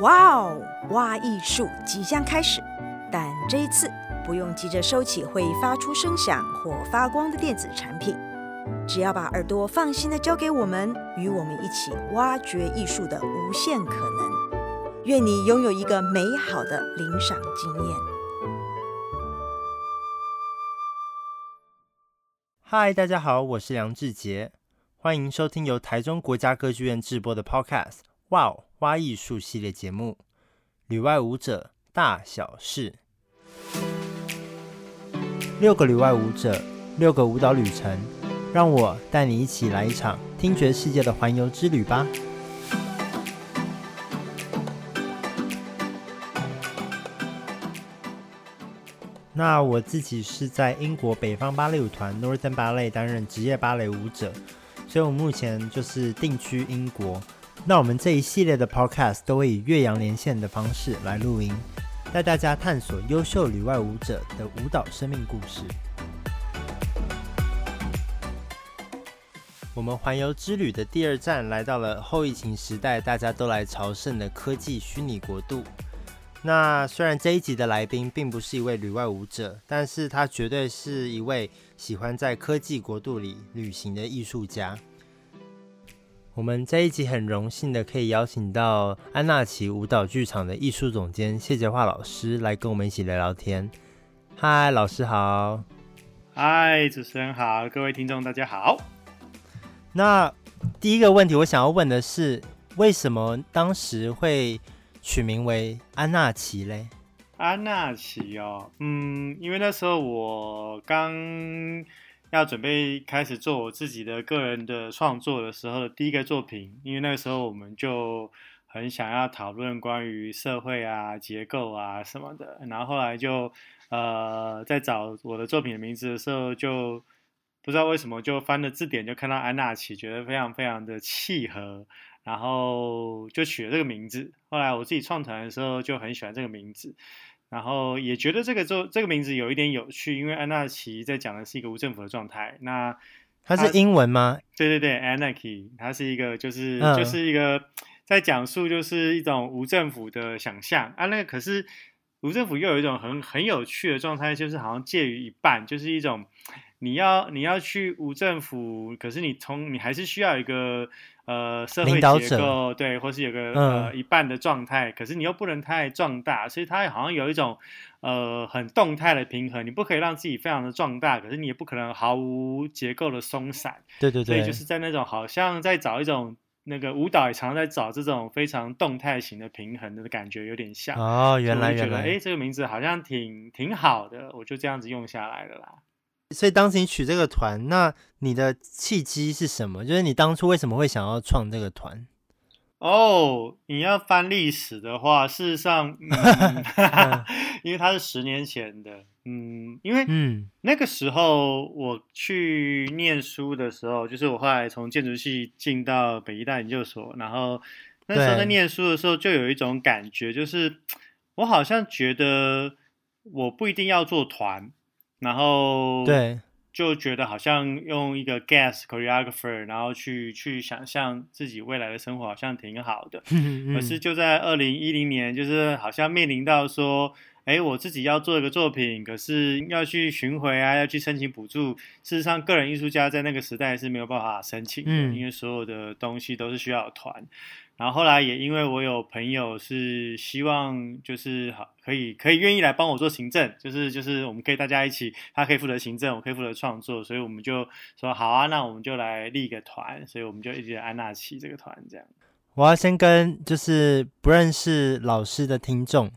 哇哦，挖艺术即将开始，但这一次不用急着收起会发出声响或发光的电子产品，只要把耳朵放心的交给我们，与我们一起挖掘艺术的无限可能。愿你拥有一个美好的领赏经验。嗨，大家好，我是梁志杰，欢迎收听由台中国家歌剧院制播的 Podcast。哇哦，花艺术系列节目，旅外舞者大小事，六个旅外舞者，六个舞蹈旅程，让我带你一起来一场听觉世界的环游之旅吧。那我自己是在英国北方芭蕾舞团 Northern Ballet 担任职业芭蕾舞者，所以我目前就是定居英国。那我们这一系列的 Podcast 都会以越洋连线的方式来录音，带大家探索优秀旅外舞者的舞蹈生命故事。我们环游之旅的第二站来到了后疫情时代，大家都来朝圣的科技虚拟国度。那虽然这一集的来宾并不是一位旅外舞者，但是他绝对是一位喜欢在科技国度里旅行的艺术家。我们这一集很荣幸的可以邀请到安娜奇舞蹈剧场的艺术总监谢哲华老师来跟我们一起聊聊天。嗨，老师好。嗨，主持人好，各位听众大家好。那第一个问题我想要问的是，为什么当时会取名为安娜奇嘞？安娜奇哦，嗯，因为那时候我刚。要准备开始做我自己的个人的创作的时候的第一个作品，因为那个时候我们就很想要讨论关于社会啊、结构啊什么的，然后后来就呃在找我的作品的名字的时候，就不知道为什么就翻了字典，就看到安娜琪，觉得非常非常的契合，然后就取了这个名字。后来我自己创团的时候就很喜欢这个名字。然后也觉得这个就这个名字有一点有趣，因为安娜奇在讲的是一个无政府的状态。那它是英文吗？对对对，Anarchy，它是一个就是、嗯、就是一个在讲述就是一种无政府的想象啊。那个可是无政府又有一种很很有趣的状态，就是好像介于一半，就是一种你要你要去无政府，可是你从你还是需要一个。呃，社会结构对，或是有个、嗯、呃一半的状态，可是你又不能太壮大，所以它好像有一种呃很动态的平衡。你不可以让自己非常的壮大，可是你也不可能毫无结构的松散。对对对，所以就是在那种好像在找一种那个舞蹈也常常在找这种非常动态型的平衡的感觉，有点像哦。原来原来，哎，这个名字好像挺挺好的，我就这样子用下来了啦。所以当时你取这个团，那你的契机是什么？就是你当初为什么会想要创这个团？哦，你要翻历史的话，事实上，嗯、因为它是十年前的，嗯，因为嗯那个时候我去念书的时候，就是我后来从建筑系进到北医大研究所，然后那时候在念书的时候，就有一种感觉，就是我好像觉得我不一定要做团。然后对，就觉得好像用一个 guest choreographer，然后去去想象自己未来的生活好像挺好的。可是就在二零一零年，就是好像面临到说，哎，我自己要做一个作品，可是要去巡回啊，要去申请补助。事实上，个人艺术家在那个时代是没有办法申请的，因为所有的东西都是需要团。然后后来也因为我有朋友是希望就是好可以可以愿意来帮我做行政，就是就是我们可以大家一起，他可以负责行政，我可以负责创作，所以我们就说好啊，那我们就来立一个团，所以我们就一直安娜奇这个团这样。我要先跟就是不认识老师的听众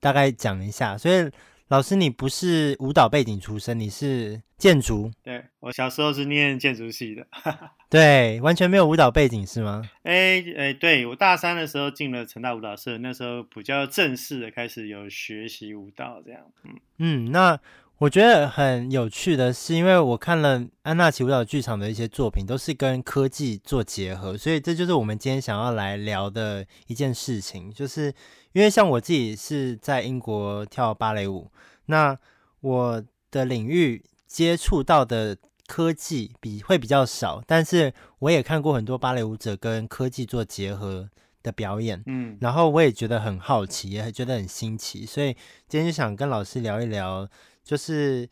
大概讲一下，所以。老师，你不是舞蹈背景出身，你是建筑。对，我小时候是念建筑系的，对，完全没有舞蹈背景是吗？哎哎，对，我大三的时候进了成大舞蹈社，那时候比较正式的开始有学习舞蹈这样。嗯嗯，那我觉得很有趣的是，因为我看了安娜奇舞蹈剧场的一些作品，都是跟科技做结合，所以这就是我们今天想要来聊的一件事情，就是。因为像我自己是在英国跳芭蕾舞，那我的领域接触到的科技比会比较少，但是我也看过很多芭蕾舞者跟科技做结合的表演，嗯，然后我也觉得很好奇，也觉得很新奇，所以今天就想跟老师聊一聊，就是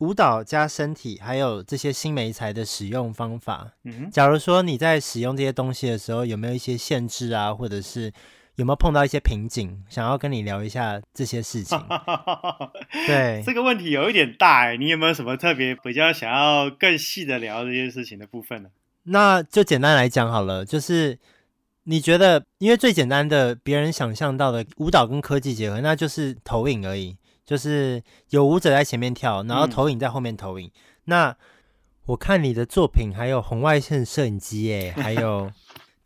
舞蹈加身体，还有这些新媒材的使用方法。嗯，假如说你在使用这些东西的时候，有没有一些限制啊，或者是有没有碰到一些瓶颈，想要跟你聊一下这些事情？对，这个问题有一点大哎，你有没有什么特别比较想要更细的聊这些事情的部分呢？那就简单来讲好了，就是你觉得，因为最简单的，别人想象到的舞蹈跟科技结合，那就是投影而已，就是有舞者在前面跳，然后投影在后面投影。嗯、那我看你的作品还有红外线摄影机，哎，还有，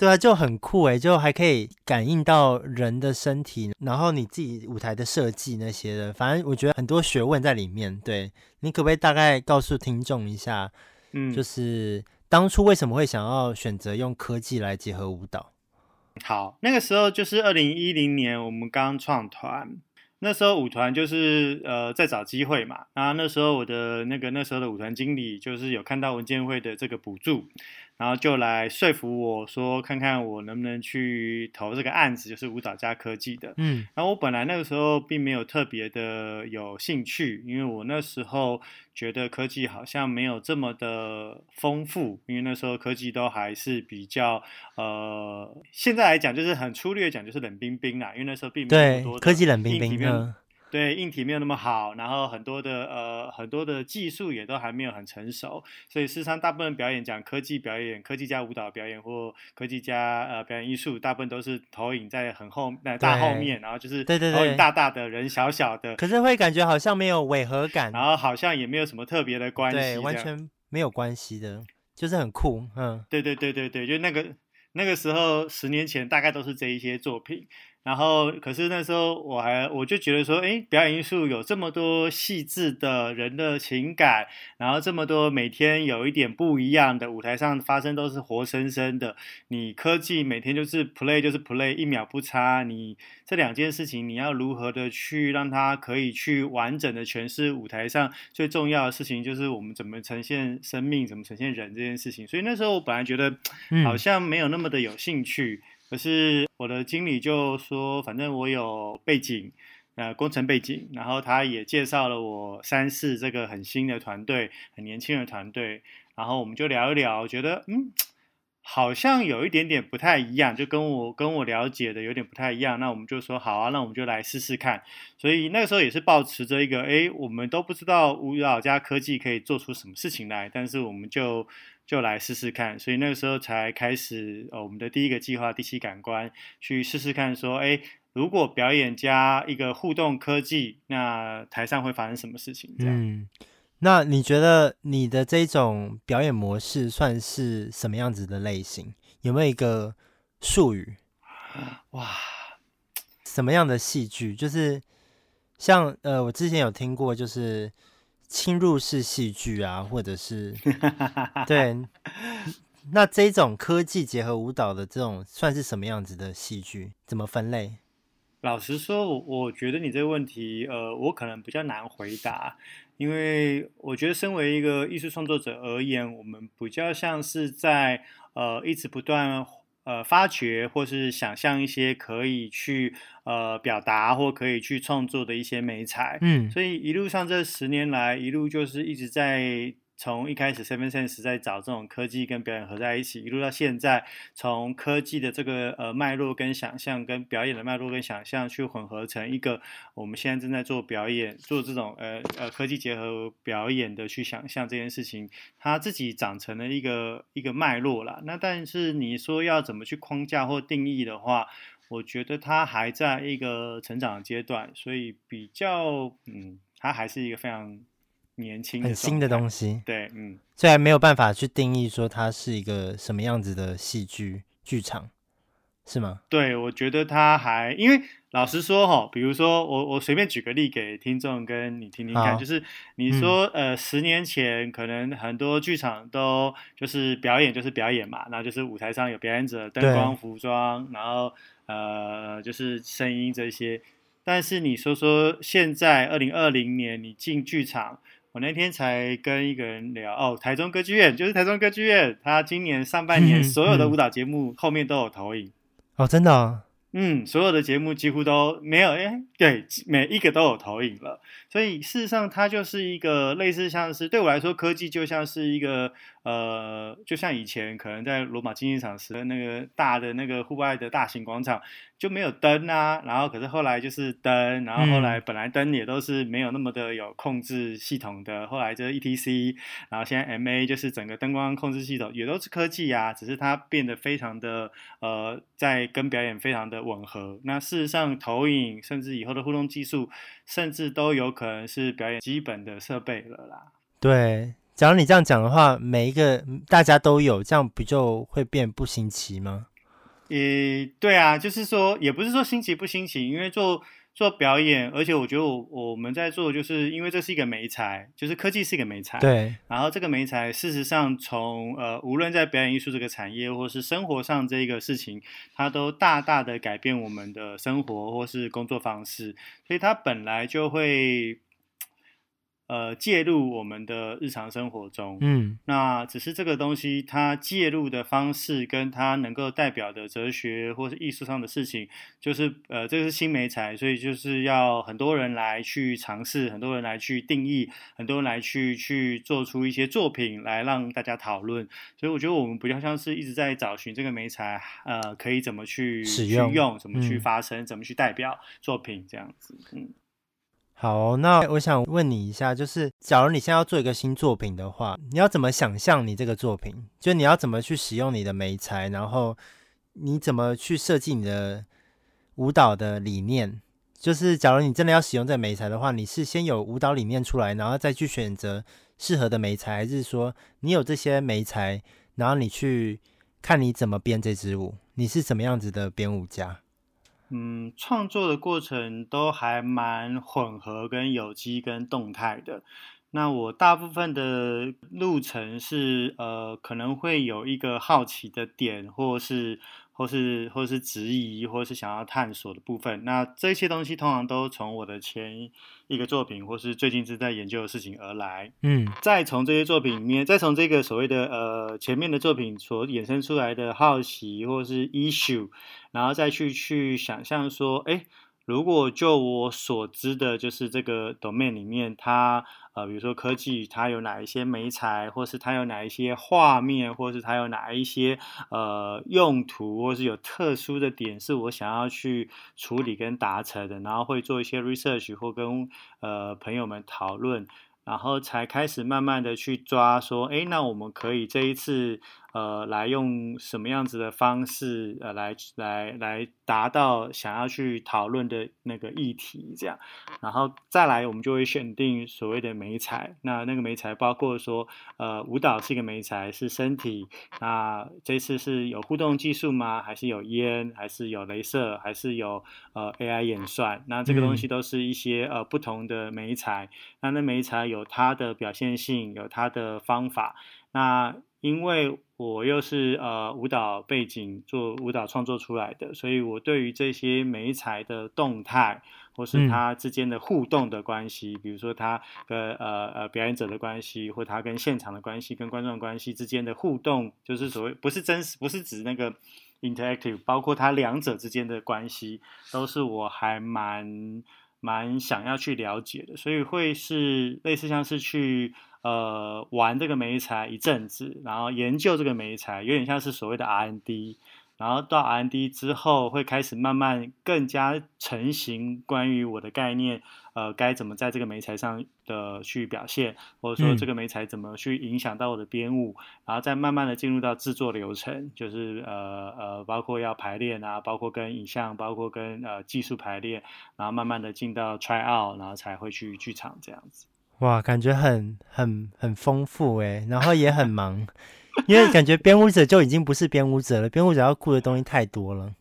对啊，就很酷哎，就还可以感应到人的身体，然后你自己舞台的设计那些的，反正我觉得很多学问在里面。对，你可不可以大概告诉听众一下？嗯，就是。当初为什么会想要选择用科技来结合舞蹈？好，那个时候就是二零一零年，我们刚创团，那时候舞团就是呃在找机会嘛。然后那时候我的那个那时候的舞团经理就是有看到文建会的这个补助。然后就来说服我说，看看我能不能去投这个案子，就是舞蹈加科技的。嗯，然后我本来那个时候并没有特别的有兴趣，因为我那时候觉得科技好像没有这么的丰富，因为那时候科技都还是比较呃，现在来讲就是很粗略讲就是冷冰冰啦，因为那时候并没有多的科技冷冰冰。对，硬体没有那么好，然后很多的呃很多的技术也都还没有很成熟，所以事实上大部分表演讲科技表演，科技加舞蹈表演或科技加呃表演艺术，大部分都是投影在很后那大后面，然后就是投影大大的人小小的，可是会感觉好像没有违和感，然后好像也没有什么特别的关系，对，完全没有关系的，就是很酷，嗯，对对对对对，就那个那个时候十年前大概都是这一些作品。然后，可是那时候我还我就觉得说，哎，表演艺术有这么多细致的人的情感，然后这么多每天有一点不一样的舞台上发生都是活生生的。你科技每天就是 play 就是 play，一秒不差。你这两件事情，你要如何的去让它可以去完整的诠释舞台上最重要的事情，就是我们怎么呈现生命，怎么呈现人这件事情。所以那时候我本来觉得好像没有那么的有兴趣。嗯可是我的经理就说，反正我有背景，呃，工程背景，然后他也介绍了我三四这个很新的团队，很年轻的团队，然后我们就聊一聊，觉得嗯，好像有一点点不太一样，就跟我跟我了解的有点不太一样，那我们就说好啊，那我们就来试试看。所以那个时候也是抱持着一个，哎，我们都不知道舞蹈加科技可以做出什么事情来，但是我们就。就来试试看，所以那个时候才开始，呃，我们的第一个计划第七感官去试试看，说，哎，如果表演加一个互动科技，那台上会发生什么事情？这样。嗯，那你觉得你的这种表演模式算是什么样子的类型？有没有一个术语？哇，什么样的戏剧？就是像呃，我之前有听过，就是。侵入式戏剧啊，或者是 对，那这种科技结合舞蹈的这种，算是什么样子的戏剧？怎么分类？老实说，我我觉得你这个问题，呃，我可能比较难回答，因为我觉得身为一个艺术创作者而言，我们比较像是在呃一直不断。呃，发掘或是想象一些可以去呃表达或可以去创作的一些美材，嗯，所以一路上这十年来，一路就是一直在。从一开始，Seven Sense 在找这种科技跟表演合在一起，一路到现在，从科技的这个呃脉络跟想象，跟表演的脉络跟想象去混合成一个，我们现在正在做表演，做这种呃呃科技结合表演的去想象这件事情，它自己长成了一个一个脉络啦。那但是你说要怎么去框架或定义的话，我觉得它还在一个成长阶段，所以比较嗯，它还是一个非常。年轻很新的东西，对，嗯，虽然没有办法去定义说它是一个什么样子的戏剧剧场，是吗？对，我觉得它还，因为老实说哈，比如说我我随便举个例给听众跟你听听看，就是你说、嗯、呃十年前可能很多剧场都就是表演就是表演嘛，然后就是舞台上有表演者、灯光、服装，然后呃就是声音这些，但是你说说现在二零二零年你进剧场。我那天才跟一个人聊哦，台中歌剧院就是台中歌剧院，他今年上半年所有的舞蹈节目后面都有投影哦，真的哦。嗯，所有的节目几乎都没有，哎，对，每一个都有投影了。所以事实上，它就是一个类似像是对我来说，科技就像是一个。呃，就像以前可能在罗马竞技场时的那个大的那个户外的大型广场就没有灯啊，然后可是后来就是灯，然后后来本来灯也都是没有那么的有控制系统的，后来就是 ETC，然后现在 MA 就是整个灯光控制系统也都是科技啊，只是它变得非常的呃，在跟表演非常的吻合。那事实上，投影甚至以后的互动技术，甚至都有可能是表演基本的设备了啦。对。假如你这样讲的话，每一个大家都有，这样不就会变不新奇吗？呃，对啊，就是说，也不是说新奇不新奇，因为做做表演，而且我觉得我我们在做，就是因为这是一个媒材，就是科技是一个媒材，对。然后这个媒材，事实上从呃，无论在表演艺术这个产业，或是生活上这个事情，它都大大的改变我们的生活或是工作方式，所以它本来就会。呃，介入我们的日常生活中，嗯，那只是这个东西，它介入的方式跟它能够代表的哲学或是艺术上的事情，就是呃，这个是新媒材，所以就是要很多人来去尝试，很多人来去定义，很多人来去去做出一些作品来让大家讨论。所以我觉得我们比较像是一直在找寻这个媒材，呃，可以怎么去使用，怎么去发生，嗯、怎么去代表作品这样子，嗯。好，那我想问你一下，就是假如你现在要做一个新作品的话，你要怎么想象你这个作品？就你要怎么去使用你的媒材，然后你怎么去设计你的舞蹈的理念？就是假如你真的要使用这个媒材的话，你是先有舞蹈理念出来，然后再去选择适合的媒材，还是说你有这些媒材，然后你去看你怎么编这支舞？你是什么样子的编舞家？嗯，创作的过程都还蛮混合、跟有机、跟动态的。那我大部分的路程是，呃，可能会有一个好奇的点，或是。或是或是质疑，或是想要探索的部分，那这些东西通常都从我的前一个作品，或是最近正在研究的事情而来。嗯，再从这些作品里面，再从这个所谓的呃前面的作品所衍生出来的好奇，或是 issue，然后再去去想象说，哎。如果就我所知的，就是这个 domain 里面，它呃，比如说科技，它有哪一些媒材，或是它有哪一些画面，或是它有哪一些呃用途，或是有特殊的点，是我想要去处理跟达成的，然后会做一些 research 或跟呃朋友们讨论，然后才开始慢慢的去抓说，哎，那我们可以这一次。呃，来用什么样子的方式，呃，来来来达到想要去讨论的那个议题，这样，然后再来，我们就会选定所谓的媒材。那那个媒材包括说，呃，舞蹈是一个媒材，是身体。那这次是有互动技术吗？还是有烟？还是有镭射？还是有呃 AI 演算？那这个东西都是一些呃不同的媒材。那那媒材有它的表现性，有它的方法。那因为我又是呃舞蹈背景做舞蹈创作出来的，所以我对于这些媒材的动态，或是它之间的互动的关系，嗯、比如说它跟呃呃表演者的关系，或它跟现场的关系，跟观众的关系之间的互动，就是所谓不是真实，不是指那个 interactive，包括它两者之间的关系，都是我还蛮蛮想要去了解的，所以会是类似像是去。呃，玩这个媒材一阵子，然后研究这个媒材，有点像是所谓的 R&D，然后到 R&D 之后，会开始慢慢更加成型关于我的概念，呃，该怎么在这个媒材上的去表现，或者说这个媒材怎么去影响到我的编舞，嗯、然后再慢慢的进入到制作流程，就是呃呃，包括要排练啊，包括跟影像，包括跟呃技术排练，然后慢慢的进到 try out，然后才会去剧场这样子。哇，感觉很很很丰富诶，然后也很忙，因为感觉编舞者就已经不是编舞者了，编舞者要顾的东西太多了。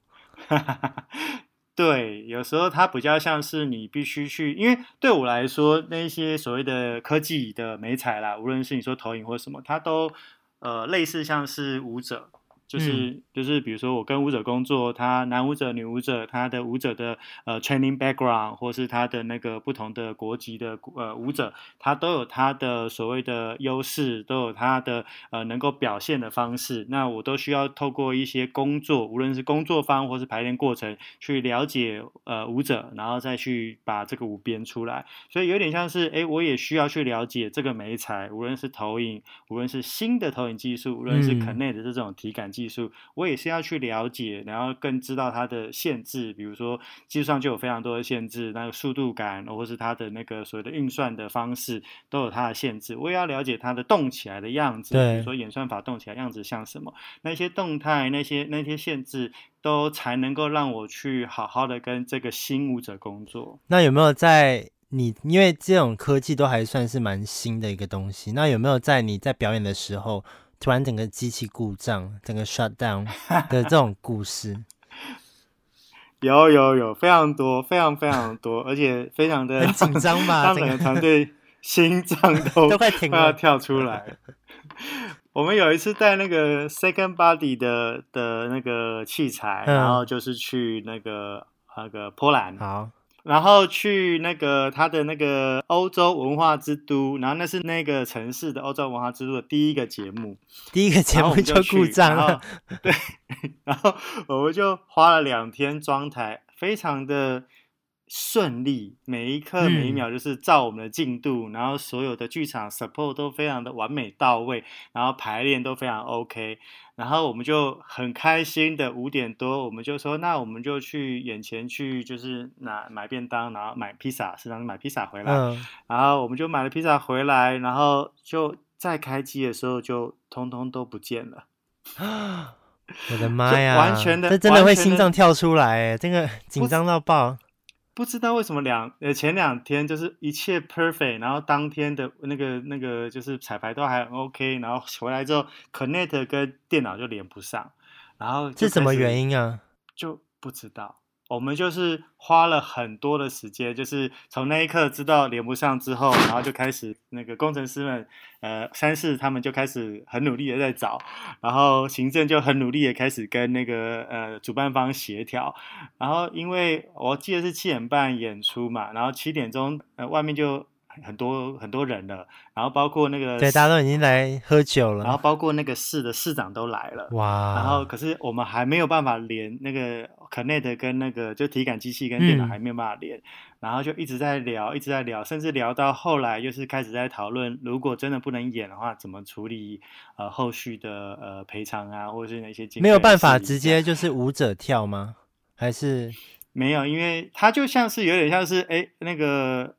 对，有时候它比较像是你必须去，因为对我来说，那些所谓的科技的美彩啦，无论是你说投影或什么，它都呃类似像是舞者。就是、嗯、就是比如说我跟舞者工作，他男舞者、女舞者，他的舞者的呃 training background，或是他的那个不同的国籍的呃舞者，他都有他的所谓的优势，都有他的呃能够表现的方式。那我都需要透过一些工作，无论是工作方或是排练过程，去了解呃舞者，然后再去把这个舞编出来。所以有点像是，哎，我也需要去了解这个媒材，无论是投影，无论是新的投影技术，无论是 Connect 的这种体感技术，嗯、我也是要去了解，然后更知道它的限制。比如说技术上就有非常多的限制，那个速度感，或是它的那个所谓的运算的方式，都有它的限制。我也要了解它的动起来的样子，比如说演算法动起来样子像什么，那些动态，那些那些限制，都才能够让我去好好的跟这个新舞者工作。那有没有在？你因为这种科技都还算是蛮新的一个东西，那有没有在你在表演的时候，突然整个机器故障，整个 shut down 的这种故事？有有有，非常多，非常非常多，而且非常的很紧张吧？让整个团队心脏都 都快停了，快要跳出来。我们有一次带那个 Second Body 的的那个器材，嗯、然后就是去那个那个波兰。好。然后去那个他的那个欧洲文化之都，然后那是那个城市的欧洲文化之都的第一个节目，第一个节目就故障了。对，然后我们就花了两天装台，非常的顺利，每一刻每一秒就是照我们的进度，嗯、然后所有的剧场 support 都非常的完美到位，然后排练都非常 OK。然后我们就很开心的五点多，我们就说，那我们就去眼前去，就是拿买便当，然后买披萨，市场买披萨回来。嗯、然后我们就买了披萨回来，然后就再开机的时候就通通都不见了。我的 妈呀！完全的，这真的会心脏跳出来，这个紧张到爆。不知道为什么两呃前两天就是一切 perfect，然后当天的那个那个就是彩排都还很 OK，然后回来之后 connect 跟电脑就连不上，然后这什么原因啊？就不知道。我们就是花了很多的时间，就是从那一刻知道连不上之后，然后就开始那个工程师们，呃，三四他们就开始很努力的在找，然后行政就很努力的开始跟那个呃主办方协调，然后因为我记得是七点半演出嘛，然后七点钟呃外面就。很多很多人了，然后包括那个对，大家都已经来喝酒了，然后包括那个市的市长都来了，哇！然后可是我们还没有办法连那个 Connect 跟那个就体感机器跟电脑还没有办法连，嗯、然后就一直在聊，一直在聊，甚至聊到后来就是开始在讨论，如果真的不能演的话，怎么处理呃后续的呃赔偿啊，或者是那些没有办法直接就是舞者跳吗？还是没有？因为它就像是有点像是哎那个。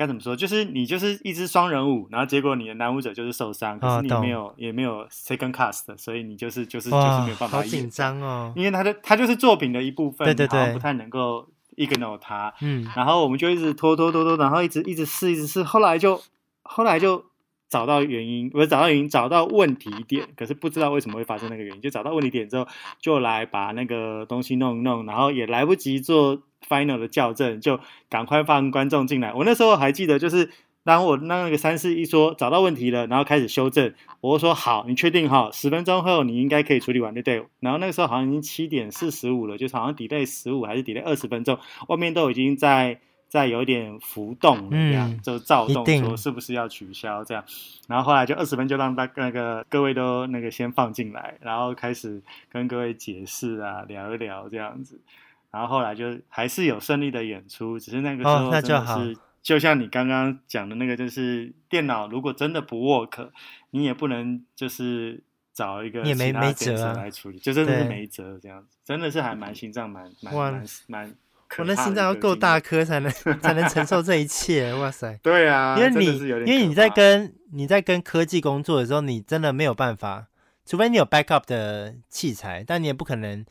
该怎么说？就是你就是一支双人舞，然后结果你的男舞者就是受伤，可是你没有、哦、也没有 second cast，所以你就是就是就是没有办法演。好紧张哦！因为他的他就是作品的一部分，对对对，不太能够 ignore 他。嗯，然后我们就一直拖拖拖拖，然后一直一直试一直试，后来就后来就。找到原因，不是找到原因，找到问题点，可是不知道为什么会发生那个原因。就找到问题点之后，就来把那个东西弄一弄，然后也来不及做 final 的校正，就赶快放观众进来。我那时候还记得，就是当我那个三四一说找到问题了，然后开始修正，我说好，你确定哈？十分钟后你应该可以处理完，对不对？然后那个时候好像已经七点四十五了，就是好像 delay 十五还是 delay 二十分钟，外面都已经在。在有点浮动这样，嗯、就躁动，说是不是要取消这样，然后后来就二十分就让大那个各位都那个先放进来，然后开始跟各位解释啊，聊一聊这样子，然后后来就还是有顺利的演出，只是那个时候真的是、就，就像你刚刚讲的那个，就是电脑如果真的不 work，你也不能就是找一个其他电脑来处理，就真的是没辙这样子，真的是还蛮心脏蛮蛮蛮蛮。我那心脏要够大颗才能 才能承受这一切，哇塞！对啊，因为你因为你在跟你在跟科技工作的时候，你真的没有办法，除非你有 backup 的器材，但你也不可能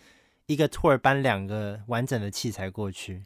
一个 tour 搬两个完整的器材过去。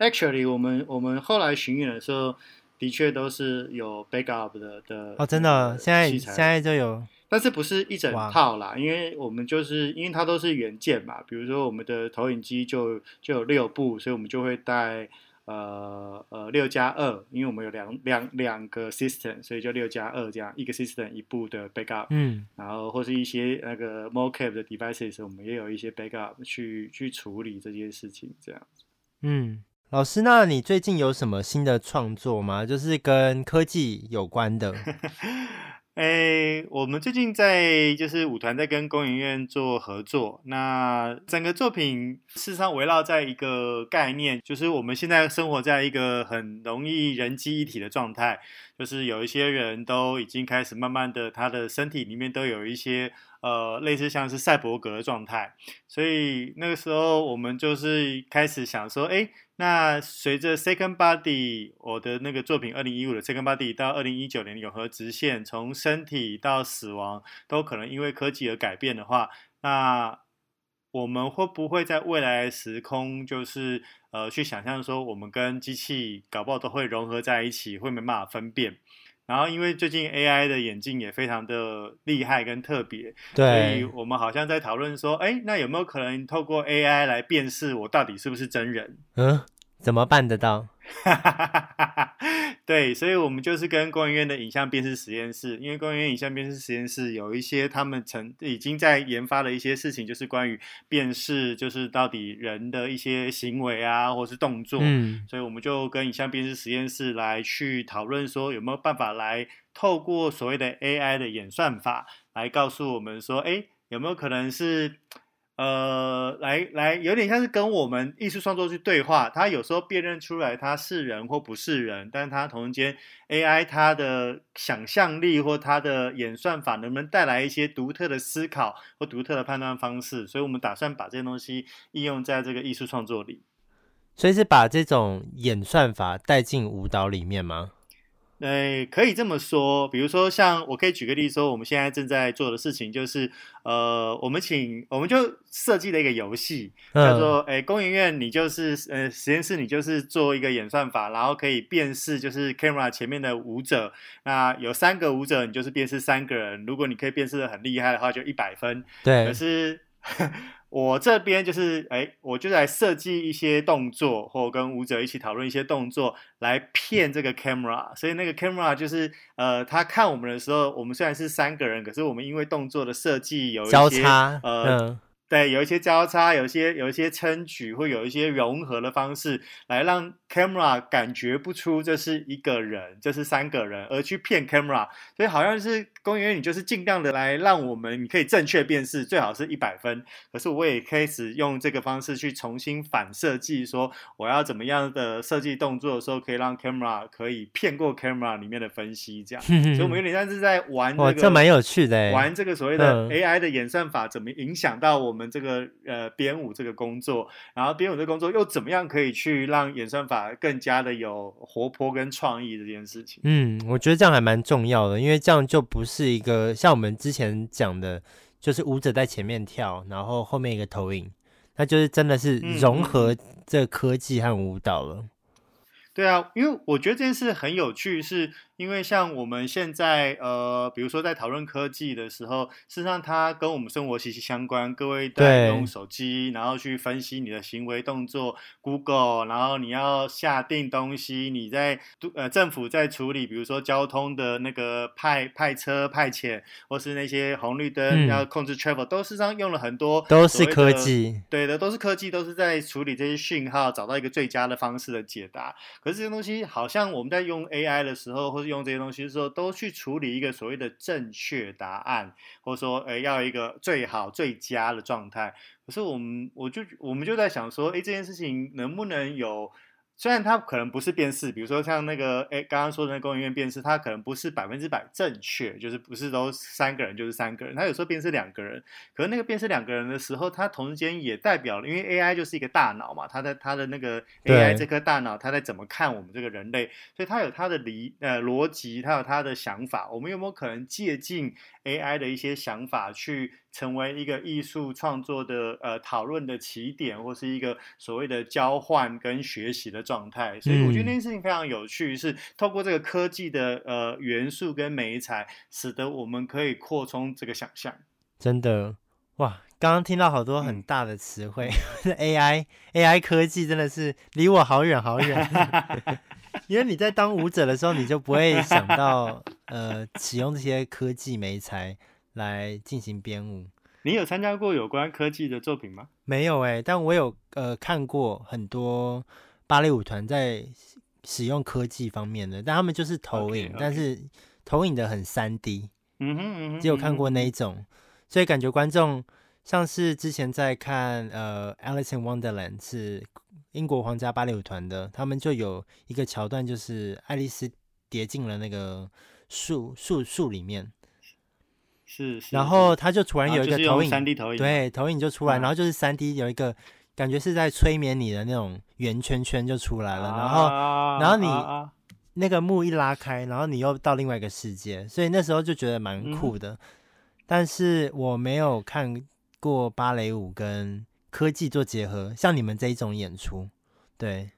Actually，我们我们后来巡演的时候，的确都是有 backup 的的哦，真的，现在现在就有。但是不是一整套啦，因为我们就是因为它都是原件嘛，比如说我们的投影机就就有六部，所以我们就会带呃呃六加二，因为我们有两两两个 system，所以就六加二这样，一个 system 一部的 backup，嗯，然后或是一些那个 mocap 的 devices，我们也有一些 backup 去去处理这件事情这样子。嗯，老师，那你最近有什么新的创作吗？就是跟科技有关的。哎，我们最近在就是舞团在跟工研院做合作，那整个作品事实上围绕在一个概念，就是我们现在生活在一个很容易人机一体的状态，就是有一些人都已经开始慢慢的，他的身体里面都有一些呃类似像是赛博格的状态，所以那个时候我们就是开始想说，哎。那随着 Second Body 我的那个作品，二零一五的 Second Body 到二零一九年永和直线，从身体到死亡都可能因为科技而改变的话，那我们会不会在未来时空，就是呃去想象说，我们跟机器搞不好都会融合在一起，会没办法分辨？然后因为最近 AI 的眼镜也非常的厉害跟特别，对，所以我们好像在讨论说，哎，那有没有可能透过 AI 来辨识我到底是不是真人？嗯，怎么办得到？对，所以，我们就是跟工研院的影像辨识实验室，因为工研院影像辨识实验室有一些他们曾已经在研发的一些事情，就是关于辨识，就是到底人的一些行为啊，或是动作。嗯，所以我们就跟影像辨识实验室来去讨论，说有没有办法来透过所谓的 AI 的演算法，来告诉我们说，哎，有没有可能是。呃，来来，有点像是跟我们艺术创作去对话。他有时候辨认出来他是人或不是人，但是他同时间 AI 它的想象力或它的演算法能不能带来一些独特的思考或独特的判断方式？所以我们打算把这些东西应用在这个艺术创作里。所以是把这种演算法带进舞蹈里面吗？对，可以这么说。比如说，像我可以举个例子说，我们现在正在做的事情就是，呃，我们请我们就设计了一个游戏，叫做“哎、嗯，工研院，你就是呃实验室，你就是做一个演算法，然后可以辨识就是 camera 前面的舞者。那有三个舞者，你就是辨识三个人。如果你可以辨识的很厉害的话，就一百分。对，可是。我这边就是，哎，我就来设计一些动作，或跟舞者一起讨论一些动作，来骗这个 camera。所以那个 camera 就是，呃，他看我们的时候，我们虽然是三个人，可是我们因为动作的设计有一些交叉，呃。嗯对，有一些交叉，有一些有一些撑举，会有一些融合的方式，来让 camera 感觉不出这是一个人，这是三个人，而去骗 camera。所以好像是工研院，你就是尽量的来让我们，你可以正确辨识，最好是一百分。可是我也开始用这个方式去重新反设计，说我要怎么样的设计动作的时候，可以让 camera 可以骗过 camera 里面的分析，这样。所以我们有点像是在玩这个，这蛮有趣的，玩这个所谓的 AI 的演算法怎么影响到我们。这个呃编舞这个工作，然后编舞这个工作又怎么样可以去让演算法更加的有活泼跟创意这件事情？嗯，我觉得这样还蛮重要的，因为这样就不是一个像我们之前讲的，就是舞者在前面跳，然后后面一个投影，那就是真的是融合这科技和舞蹈了。嗯，对啊，因为我觉得这件事很有趣，是。因为像我们现在呃，比如说在讨论科技的时候，事实上它跟我们生活息息相关。各位在用手机，然后去分析你的行为动作，Google，然后你要下定东西，你在呃政府在处理，比如说交通的那个派派车派遣，或是那些红绿灯要控制 travel，、嗯、都事实上用了很多都是科技，对的，都是科技，都是在处理这些讯号，找到一个最佳的方式的解答。可是这些东西好像我们在用 AI 的时候，或是用这些东西的时候，都去处理一个所谓的正确答案，或者说，呃，要一个最好最佳的状态。可是我们，我就我们就在想说，哎，这件事情能不能有？虽然它可能不是辨识，比如说像那个诶刚刚说的那个工研院辨识，它可能不是百分之百正确，就是不是都三个人就是三个人，它有时候辨识两个人，可是那个辨识两个人的时候，它同时间也代表了，因为 AI 就是一个大脑嘛，它的它的那个 AI 这颗大脑，它在怎么看我们这个人类，所以它有它的理呃逻辑，它有它的想法，我们有没有可能借鉴 AI 的一些想法去？成为一个艺术创作的呃讨论的起点，或是一个所谓的交换跟学习的状态，所以我觉得那件事情非常有趣，是透过这个科技的呃元素跟美材，使得我们可以扩充这个想象。真的，哇，刚刚听到好多很大的词汇、嗯、，AI AI 科技真的是离我好远好远。因为你在当舞者的时候，你就不会想到呃使用这些科技媒材来进行编舞。你有参加过有关科技的作品吗？没有哎、欸，但我有呃看过很多芭蕾舞团在使用科技方面的，但他们就是投影，okay, okay. 但是投影的很三 D。嗯哼嗯哼，只有看过那一种，嗯、所以感觉观众像是之前在看呃《Alice in Wonderland》是。英国皇家芭蕾舞团的，他们就有一个桥段，就是爱丽丝跌进了那个树树树里面，是，是，然后他就突然有一个投影，三 D 投影，对，投影就出来，嗯、然后就是三 D 有一个感觉是在催眠你的那种圆圈圈就出来了，啊、然后然后你、啊、那个幕一拉开，然后你又到另外一个世界，所以那时候就觉得蛮酷的，嗯、但是我没有看过芭蕾舞跟。科技做结合，像你们这一种演出，对，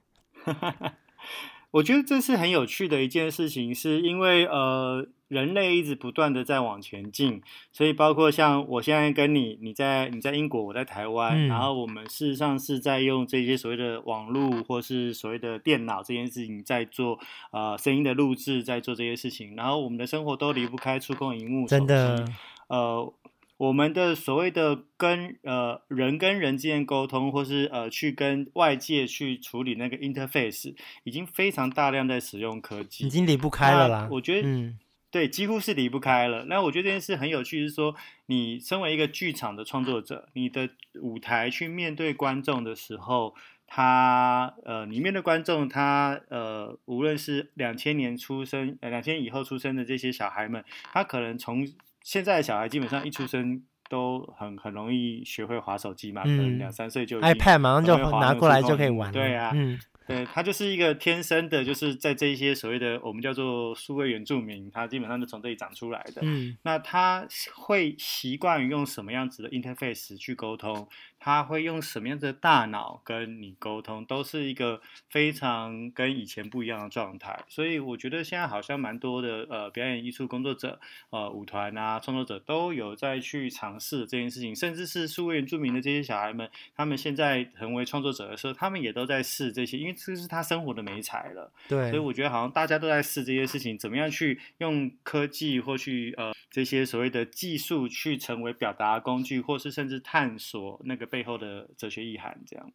我觉得这是很有趣的一件事情，是因为呃，人类一直不断的在往前进，所以包括像我现在跟你，你在你在英国，我在台湾，嗯、然后我们事实上是在用这些所谓的网络或是所谓的电脑这件事情在做呃声音的录制，在做这些事情，然后我们的生活都离不开触控荧幕，真的，呃。我们的所谓的跟呃人跟人之间沟通，或是呃去跟外界去处理那个 interface，已经非常大量在使用科技，已经离不开了啦。我觉得，嗯，对，几乎是离不开了。那我觉得这件事很有趣，是说你身为一个剧场的创作者，你的舞台去面对观众的时候，他呃，你面对观众，他呃，无论是两千年出生，呃，两千以后出生的这些小孩们，他可能从现在的小孩基本上一出生都很很容易学会滑手机嘛，嗯、可能两三岁就 iPad 马上就拿过来就可以玩。对啊，嗯。对，他就是一个天生的，就是在这一些所谓的我们叫做数位原住民，他基本上就从这里长出来的。嗯，那他会习惯于用什么样子的 interface 去沟通？他会用什么样的大脑跟你沟通？都是一个非常跟以前不一样的状态。所以我觉得现在好像蛮多的呃表演艺术工作者、呃舞团啊创作者都有在去尝试这件事情，甚至是数位原住民的这些小孩们，他们现在成为创作者的时候，他们也都在试这些，因为。这是他生活的媒材了，对，所以我觉得好像大家都在试这些事情，怎么样去用科技或去呃这些所谓的技术去成为表达工具，或是甚至探索那个背后的哲学意涵，这样。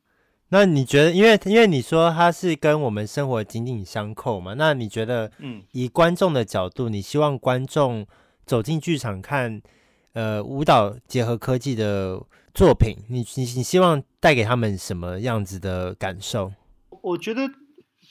那你觉得，因为因为你说它是跟我们生活紧紧相扣嘛？那你觉得，嗯，以观众的角度，你希望观众走进剧场看呃舞蹈结合科技的作品，你你你希望带给他们什么样子的感受？我觉得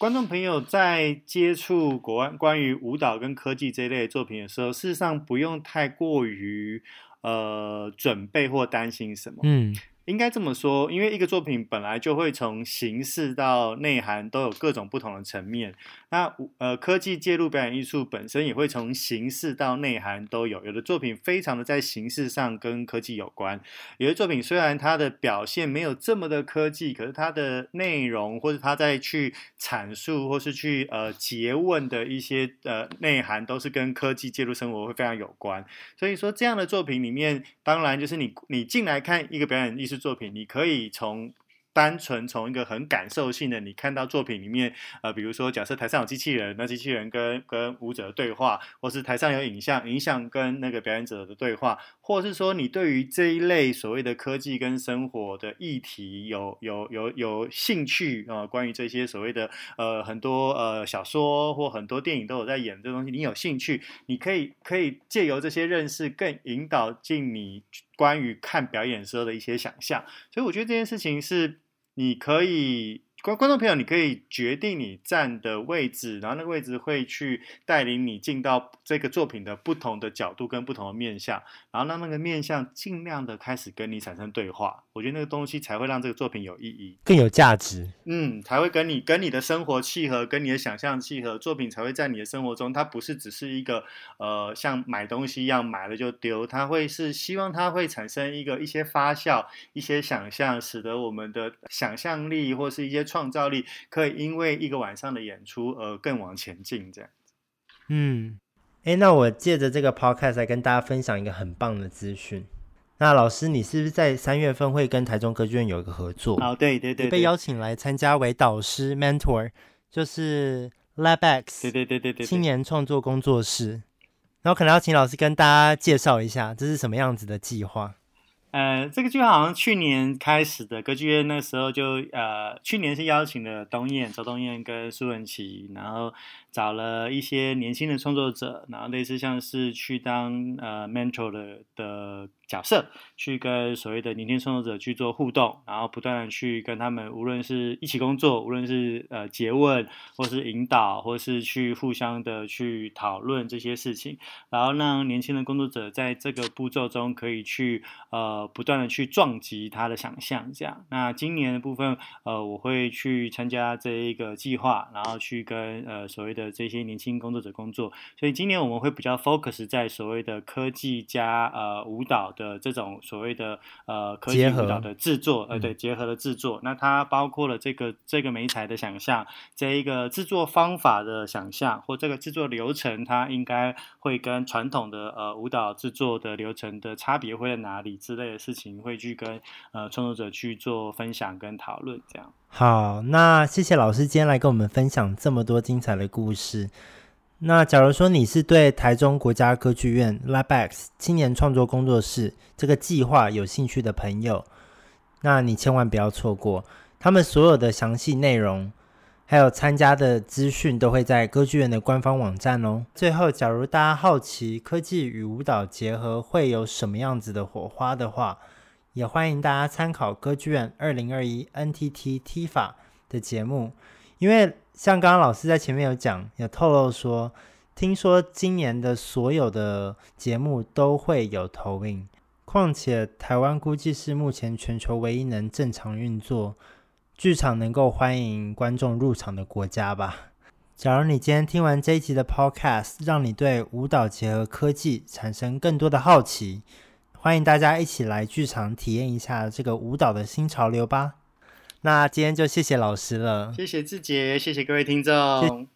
观众朋友在接触国外关于舞蹈跟科技这一类作品的时候，事实上不用太过于呃准备或担心什么。嗯。应该这么说，因为一个作品本来就会从形式到内涵都有各种不同的层面。那呃，科技介入表演艺术本身也会从形式到内涵都有。有的作品非常的在形式上跟科技有关，有的作品虽然它的表现没有这么的科技，可是它的内容或者它在去阐述或是去呃诘问的一些呃内涵都是跟科技介入生活会非常有关。所以说这样的作品里面，当然就是你你进来看一个表演艺术作品，你可以从。单纯从一个很感受性的，你看到作品里面，呃，比如说假设台上有机器人，那机器人跟跟舞者的对话，或是台上有影像，影像跟那个表演者的对话，或是说你对于这一类所谓的科技跟生活的议题有有有有兴趣啊、关于这些所谓的呃很多呃小说或很多电影都有在演这东西，你有兴趣，你可以可以借由这些认识，更引导进你。关于看表演时候的一些想象，所以我觉得这件事情是你可以。观观众朋友，你可以决定你站的位置，然后那个位置会去带领你进到这个作品的不同的角度跟不同的面向，然后让那个面向尽量的开始跟你产生对话。我觉得那个东西才会让这个作品有意义，更有价值。嗯，才会跟你跟你的生活契合，跟你的想象契合，作品才会在你的生活中，它不是只是一个呃像买东西一样买了就丢，它会是希望它会产生一个一些发酵，一些想象，使得我们的想象力或是一些。创造力可以因为一个晚上的演出而更往前进，这样子。嗯，哎，那我借着这个 podcast 来跟大家分享一个很棒的资讯。那老师，你是不是在三月份会跟台中歌剧院有一个合作？哦，对对对，对，被邀请来参加为导师 mentor，就是 LabX，对对对对对，青年创作工作室。然后可能要请老师跟大家介绍一下，这是什么样子的计划？呃，这个剧好像去年开始的，歌剧院那时候就呃，去年是邀请了东燕、周东燕跟苏文琪，然后。找了一些年轻的创作者，然后类似像是去当呃 mentor 的的角色，去跟所谓的年轻创作者去做互动，然后不断的去跟他们，无论是一起工作，无论是呃詰问，或是引导，或是去互相的去讨论这些事情，然后让年轻的工作者在这个步骤中可以去呃不断的去撞击他的想象，这样。那今年的部分，呃，我会去参加这一个计划，然后去跟呃所谓的。的这些年轻工作者工作，所以今年我们会比较 focus 在所谓的科技加呃舞蹈的这种所谓的呃科技舞蹈的制作，呃对结合的制作。那它包括了这个这个媒材的想象，这一个制作方法的想象，或这个制作流程，它应该会跟传统的呃舞蹈制作的流程的差别会在哪里之类的事情，会去跟呃创作者去做分享跟讨论这样。好，那谢谢老师今天来跟我们分享这么多精彩的故事。那假如说你是对台中国家歌剧院 LabX 青年创作工作室这个计划有兴趣的朋友，那你千万不要错过，他们所有的详细内容还有参加的资讯都会在歌剧院的官方网站哦。最后，假如大家好奇科技与舞蹈结合会有什么样子的火花的话，也欢迎大家参考歌剧院二零二一 NTT T 法的节目，因为像刚刚老师在前面有讲，有透露说，听说今年的所有的节目都会有投影，况且台湾估计是目前全球唯一能正常运作剧场能够欢迎观众入场的国家吧。假如你今天听完这一集的 Podcast，让你对舞蹈结合科技产生更多的好奇。欢迎大家一起来剧场体验一下这个舞蹈的新潮流吧。那今天就谢谢老师了，谢谢志杰，谢谢各位听众。